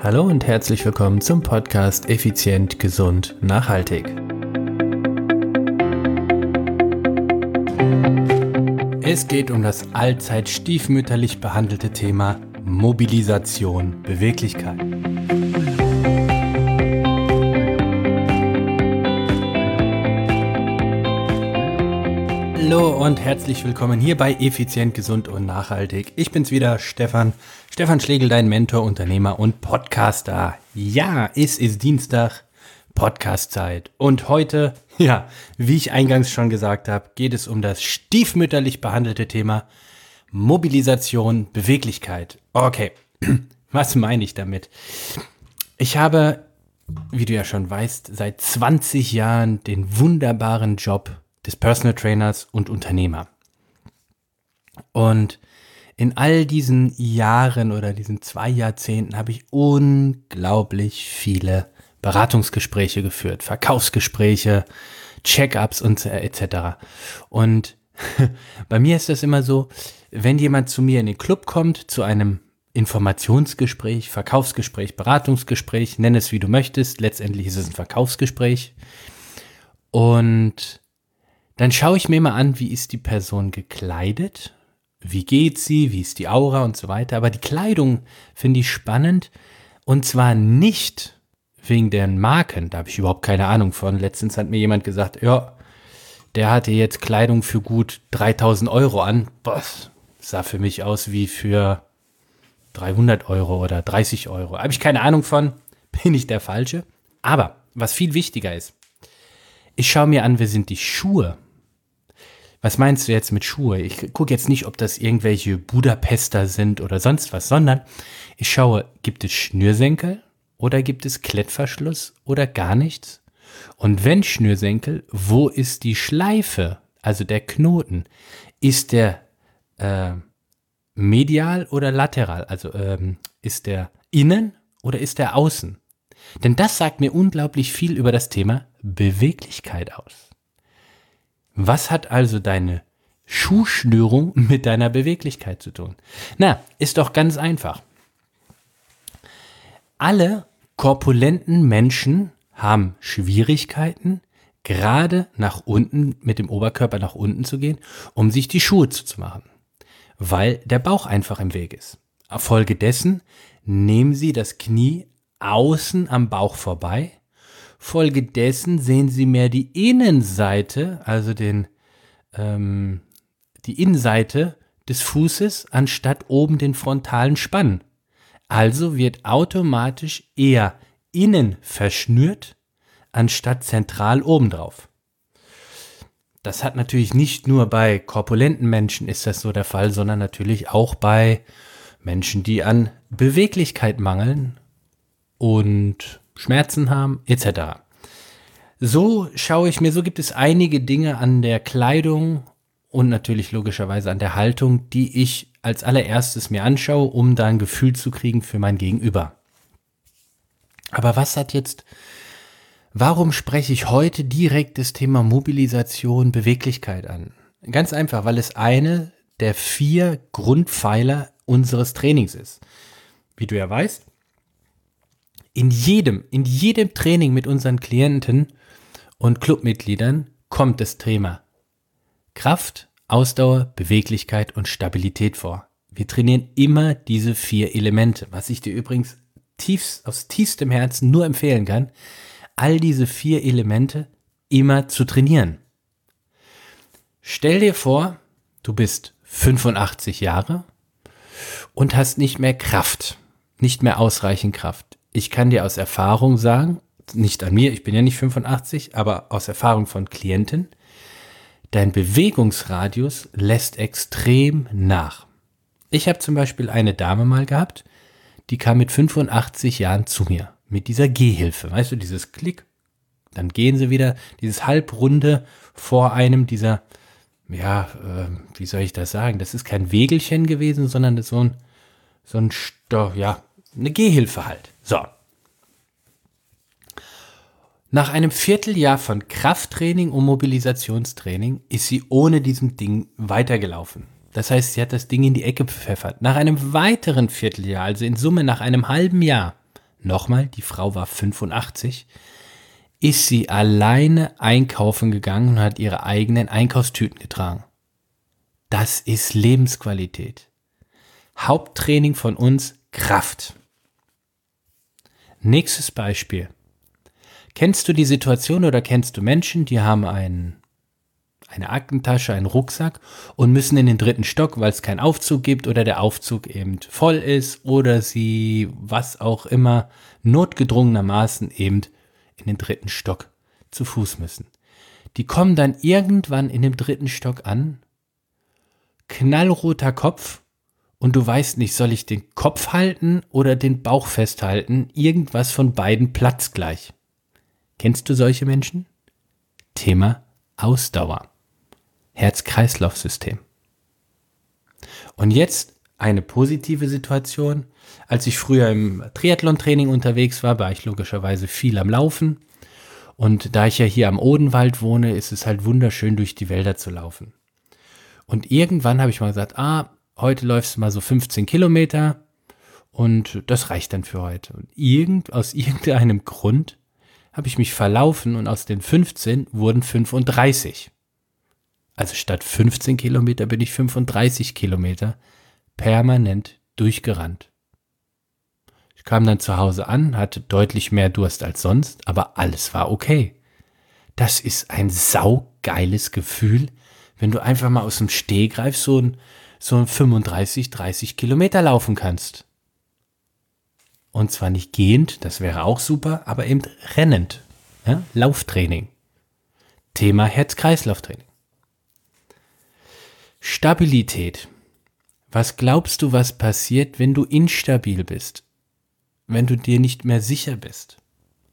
Hallo und herzlich willkommen zum Podcast Effizient, Gesund, Nachhaltig. Es geht um das allzeit stiefmütterlich behandelte Thema Mobilisation, Beweglichkeit. Hallo und herzlich willkommen hier bei Effizient, Gesund und Nachhaltig. Ich bin's wieder, Stefan. Stefan Schlegel, dein Mentor, Unternehmer und Podcaster. Ja, es ist Dienstag, Podcastzeit. Und heute, ja, wie ich eingangs schon gesagt habe, geht es um das stiefmütterlich behandelte Thema Mobilisation, Beweglichkeit. Okay, was meine ich damit? Ich habe, wie du ja schon weißt, seit 20 Jahren den wunderbaren Job des Personal Trainers und Unternehmer. Und in all diesen Jahren oder diesen zwei Jahrzehnten habe ich unglaublich viele Beratungsgespräche geführt, Verkaufsgespräche, Check-ups und äh, etc. Und bei mir ist das immer so, wenn jemand zu mir in den Club kommt, zu einem Informationsgespräch, Verkaufsgespräch, Beratungsgespräch, nenn es wie du möchtest, letztendlich ist es ein Verkaufsgespräch. Und dann schaue ich mir mal an, wie ist die Person gekleidet, wie geht sie, wie ist die Aura und so weiter. Aber die Kleidung finde ich spannend und zwar nicht wegen deren Marken, da habe ich überhaupt keine Ahnung von. Letztens hat mir jemand gesagt, ja, der hatte jetzt Kleidung für gut 3000 Euro an. Boah, sah für mich aus wie für 300 Euro oder 30 Euro. Habe ich keine Ahnung von, bin ich der Falsche. Aber was viel wichtiger ist, ich schaue mir an, wer sind die Schuhe was meinst du jetzt mit Schuhe? Ich gucke jetzt nicht, ob das irgendwelche Budapester sind oder sonst was, sondern ich schaue, gibt es Schnürsenkel oder gibt es Klettverschluss oder gar nichts? Und wenn Schnürsenkel, wo ist die Schleife, also der Knoten? Ist der äh, medial oder lateral? Also ähm, ist der innen oder ist der außen? Denn das sagt mir unglaublich viel über das Thema Beweglichkeit aus. Was hat also deine Schuhschnürung mit deiner Beweglichkeit zu tun? Na, ist doch ganz einfach. Alle korpulenten Menschen haben Schwierigkeiten, gerade nach unten, mit dem Oberkörper nach unten zu gehen, um sich die Schuhe zuzumachen, weil der Bauch einfach im Weg ist. Folgedessen nehmen sie das Knie außen am Bauch vorbei Folgedessen sehen Sie mehr die Innenseite, also den, ähm, die Innenseite des Fußes, anstatt oben den frontalen Spann. Also wird automatisch eher innen verschnürt, anstatt zentral obendrauf. Das hat natürlich nicht nur bei korpulenten Menschen ist das so der Fall, sondern natürlich auch bei Menschen, die an Beweglichkeit mangeln und Schmerzen haben, etc. So schaue ich mir, so gibt es einige Dinge an der Kleidung und natürlich logischerweise an der Haltung, die ich als allererstes mir anschaue, um da ein Gefühl zu kriegen für mein Gegenüber. Aber was hat jetzt, warum spreche ich heute direkt das Thema Mobilisation, Beweglichkeit an? Ganz einfach, weil es eine der vier Grundpfeiler unseres Trainings ist. Wie du ja weißt, in jedem, in jedem Training mit unseren Klienten und Clubmitgliedern kommt das Thema Kraft, Ausdauer, Beweglichkeit und Stabilität vor. Wir trainieren immer diese vier Elemente, was ich dir übrigens tiefst, aus tiefstem Herzen nur empfehlen kann, all diese vier Elemente immer zu trainieren. Stell dir vor, du bist 85 Jahre und hast nicht mehr Kraft, nicht mehr ausreichend Kraft ich kann dir aus Erfahrung sagen, nicht an mir, ich bin ja nicht 85, aber aus Erfahrung von Klienten, dein Bewegungsradius lässt extrem nach. Ich habe zum Beispiel eine Dame mal gehabt, die kam mit 85 Jahren zu mir mit dieser Gehhilfe. Weißt du, dieses Klick, dann gehen sie wieder, dieses halbrunde vor einem, dieser, ja, äh, wie soll ich das sagen? Das ist kein Wegelchen gewesen, sondern das so ein, so ein, ja, eine Gehhilfe halt. So. Nach einem Vierteljahr von Krafttraining und Mobilisationstraining ist sie ohne diesem Ding weitergelaufen. Das heißt, sie hat das Ding in die Ecke gepfeffert. Nach einem weiteren Vierteljahr, also in Summe nach einem halben Jahr, nochmal, die Frau war 85, ist sie alleine einkaufen gegangen und hat ihre eigenen Einkaufstüten getragen. Das ist Lebensqualität. Haupttraining von uns Kraft. Nächstes Beispiel. Kennst du die Situation oder kennst du Menschen, die haben einen, eine Aktentasche, einen Rucksack und müssen in den dritten Stock, weil es keinen Aufzug gibt oder der Aufzug eben voll ist oder sie, was auch immer, notgedrungenermaßen eben in den dritten Stock zu Fuß müssen. Die kommen dann irgendwann in dem dritten Stock an, knallroter Kopf und du weißt nicht, soll ich den Kopf halten oder den Bauch festhalten? Irgendwas von beiden platzt gleich. Kennst du solche Menschen? Thema Ausdauer. Herz-Kreislauf-System. Und jetzt eine positive Situation. Als ich früher im Triathlon-Training unterwegs war, war ich logischerweise viel am Laufen. Und da ich ja hier am Odenwald wohne, ist es halt wunderschön, durch die Wälder zu laufen. Und irgendwann habe ich mal gesagt, ah, heute läufst du mal so 15 Kilometer und das reicht dann für heute. Und irgend, aus irgendeinem Grund habe ich mich verlaufen und aus den 15 wurden 35. Also statt 15 Kilometer bin ich 35 Kilometer permanent durchgerannt. Ich kam dann zu Hause an, hatte deutlich mehr Durst als sonst, aber alles war okay. Das ist ein saugeiles Gefühl, wenn du einfach mal aus dem Stehgreif so ein, so ein 35, 30 Kilometer laufen kannst. Und zwar nicht gehend, das wäre auch super, aber eben rennend. Ja? Lauftraining. Thema Herz-Kreislauf-Training. Stabilität. Was glaubst du, was passiert, wenn du instabil bist? Wenn du dir nicht mehr sicher bist?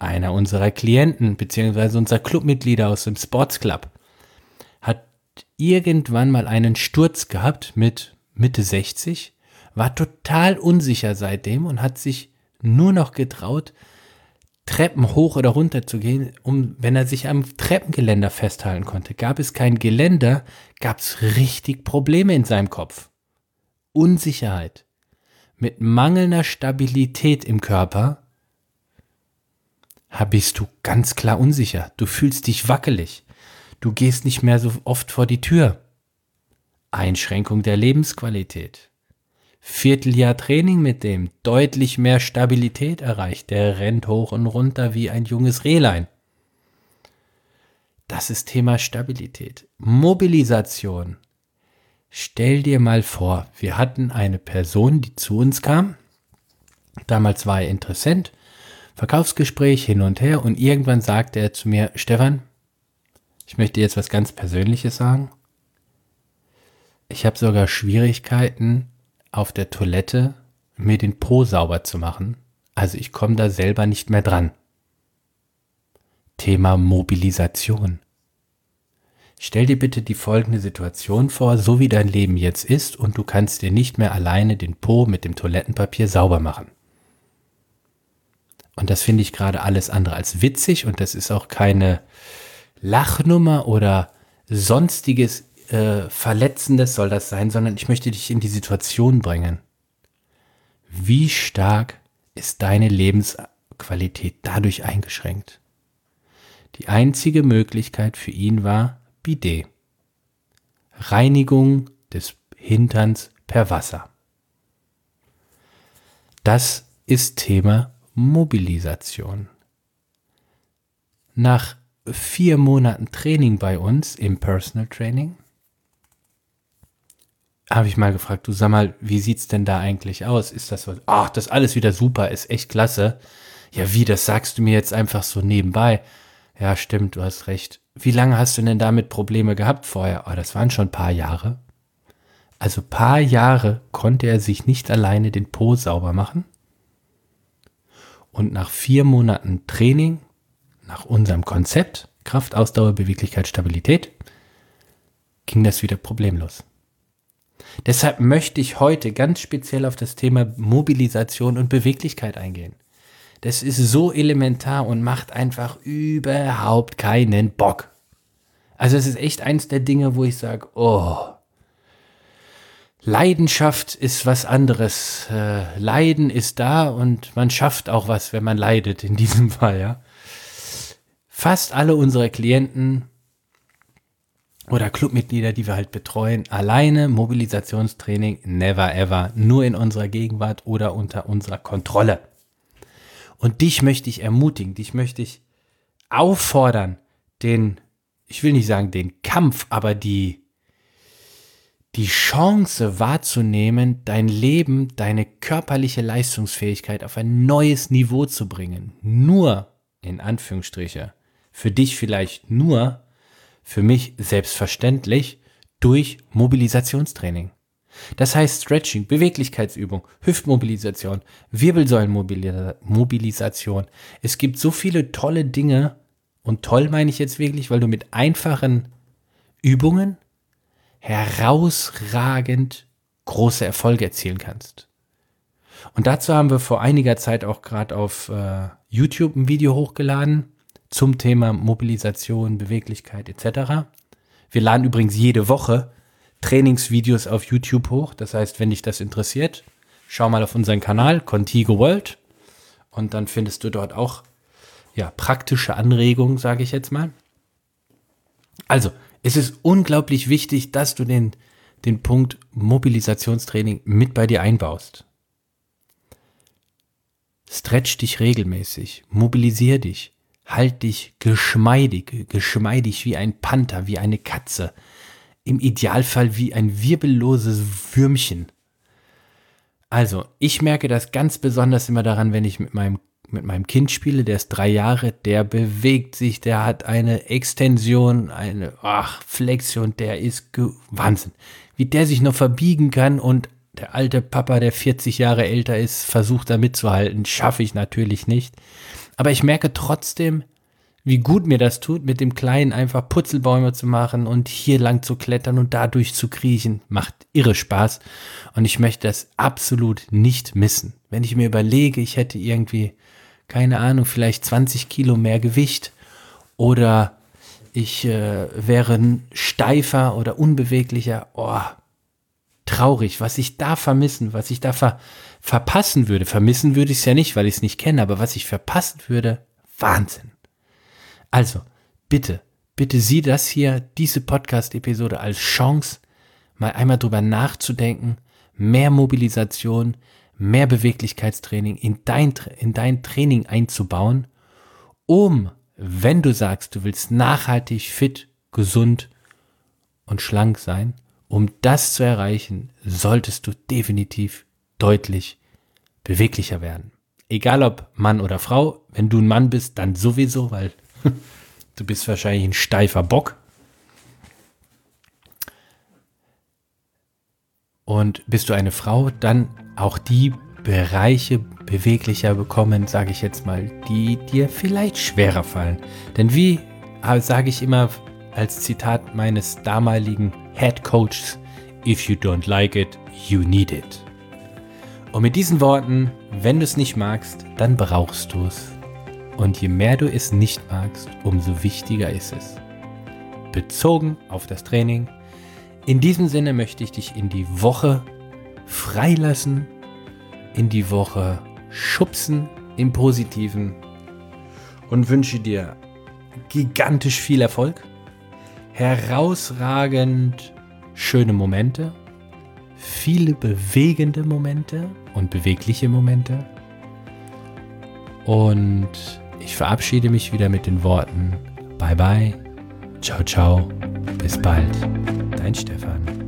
Einer unserer Klienten beziehungsweise unser Clubmitglieder aus dem Sports Club hat irgendwann mal einen Sturz gehabt mit Mitte 60, war total unsicher seitdem und hat sich nur noch getraut, Treppen hoch oder runter zu gehen, um, wenn er sich am Treppengeländer festhalten konnte. Gab es kein Geländer, gab es richtig Probleme in seinem Kopf. Unsicherheit, mit mangelnder Stabilität im Körper, bist du ganz klar unsicher. Du fühlst dich wackelig. Du gehst nicht mehr so oft vor die Tür. Einschränkung der Lebensqualität. Vierteljahr Training mit dem, deutlich mehr Stabilität erreicht. Der rennt hoch und runter wie ein junges Rehlein. Das ist Thema Stabilität. Mobilisation. Stell dir mal vor, wir hatten eine Person, die zu uns kam. Damals war er Interessent. Verkaufsgespräch hin und her und irgendwann sagte er zu mir, Stefan, ich möchte jetzt was ganz Persönliches sagen. Ich habe sogar Schwierigkeiten auf der Toilette, mir den Po sauber zu machen. Also ich komme da selber nicht mehr dran. Thema Mobilisation. Stell dir bitte die folgende Situation vor, so wie dein Leben jetzt ist und du kannst dir nicht mehr alleine den Po mit dem Toilettenpapier sauber machen. Und das finde ich gerade alles andere als witzig und das ist auch keine Lachnummer oder sonstiges äh, Verletzendes soll das sein, sondern ich möchte dich in die Situation bringen. Wie stark ist deine Lebensqualität dadurch eingeschränkt? Die einzige Möglichkeit für ihn war, Bidet. Reinigung des Hinterns per Wasser. Das ist Thema Mobilisation. Nach vier Monaten Training bei uns im Personal Training habe ich mal gefragt, du sag mal, wie sieht's denn da eigentlich aus? Ist das was? Ach, das alles wieder super, ist echt klasse. Ja, wie, das sagst du mir jetzt einfach so nebenbei. Ja, stimmt, du hast recht. Wie lange hast du denn damit Probleme gehabt vorher? Oh, das waren schon paar Jahre. Also paar Jahre konnte er sich nicht alleine den Po sauber machen. Und nach vier Monaten Training, nach unserem Konzept, Kraft, Ausdauer, Beweglichkeit, Stabilität, ging das wieder problemlos. Deshalb möchte ich heute ganz speziell auf das Thema Mobilisation und Beweglichkeit eingehen. Das ist so elementar und macht einfach überhaupt keinen Bock. Also es ist echt eins der Dinge, wo ich sage, oh, Leidenschaft ist was anderes. Äh, Leiden ist da und man schafft auch was, wenn man leidet, in diesem Fall, ja. Fast alle unsere Klienten oder Clubmitglieder, die wir halt betreuen, alleine Mobilisationstraining, never ever, nur in unserer Gegenwart oder unter unserer Kontrolle. Und dich möchte ich ermutigen, dich möchte ich auffordern, den, ich will nicht sagen den Kampf, aber die, die Chance wahrzunehmen, dein Leben, deine körperliche Leistungsfähigkeit auf ein neues Niveau zu bringen. Nur, in Anführungsstriche, für dich vielleicht nur, für mich selbstverständlich durch Mobilisationstraining. Das heißt Stretching, Beweglichkeitsübung, Hüftmobilisation, Wirbelsäulenmobilisation. Es gibt so viele tolle Dinge und toll meine ich jetzt wirklich, weil du mit einfachen Übungen herausragend große Erfolge erzielen kannst. Und dazu haben wir vor einiger Zeit auch gerade auf äh, YouTube ein Video hochgeladen zum Thema Mobilisation, Beweglichkeit etc. Wir laden übrigens jede Woche Trainingsvideos auf YouTube hoch. Das heißt, wenn dich das interessiert, schau mal auf unseren Kanal Contigo World und dann findest du dort auch ja, praktische Anregungen, sage ich jetzt mal. Also, es ist unglaublich wichtig, dass du den, den Punkt Mobilisationstraining mit bei dir einbaust. Stretch dich regelmäßig, mobilisier dich, Halt dich geschmeidig, geschmeidig wie ein Panther, wie eine Katze. Im Idealfall wie ein wirbelloses Würmchen. Also, ich merke das ganz besonders immer daran, wenn ich mit meinem, mit meinem Kind spiele, der ist drei Jahre, der bewegt sich, der hat eine Extension, eine ach, Flexion, der ist Wahnsinn. Wie der sich noch verbiegen kann und der alte Papa, der 40 Jahre älter ist, versucht da mitzuhalten, schaffe ich natürlich nicht. Aber ich merke trotzdem, wie gut mir das tut, mit dem Kleinen einfach Putzelbäume zu machen und hier lang zu klettern und dadurch zu kriechen. Macht irre Spaß. Und ich möchte das absolut nicht missen. Wenn ich mir überlege, ich hätte irgendwie, keine Ahnung, vielleicht 20 Kilo mehr Gewicht oder ich äh, wäre steifer oder unbeweglicher, oh, traurig, was ich da vermissen, was ich da ver verpassen würde. Vermissen würde ich es ja nicht, weil ich es nicht kenne, aber was ich verpassen würde, Wahnsinn. Also, bitte, bitte sieh das hier, diese Podcast-Episode als Chance, mal einmal drüber nachzudenken, mehr Mobilisation, mehr Beweglichkeitstraining in dein, in dein Training einzubauen, um, wenn du sagst, du willst nachhaltig, fit, gesund und schlank sein, um das zu erreichen, solltest du definitiv deutlich beweglicher werden. Egal ob Mann oder Frau, wenn du ein Mann bist, dann sowieso, weil du bist wahrscheinlich ein steifer Bock. Und bist du eine Frau, dann auch die Bereiche beweglicher bekommen, sage ich jetzt mal, die dir vielleicht schwerer fallen. Denn wie sage ich immer als Zitat meines damaligen Head Coaches, if you don't like it, you need it. Und mit diesen Worten, wenn du es nicht magst, dann brauchst du es. Und je mehr du es nicht magst, umso wichtiger ist es. Bezogen auf das Training. In diesem Sinne möchte ich dich in die Woche freilassen, in die Woche schubsen im Positiven und wünsche dir gigantisch viel Erfolg, herausragend schöne Momente viele bewegende Momente und bewegliche Momente. Und ich verabschiede mich wieder mit den Worten Bye bye, ciao ciao, bis bald, dein Stefan.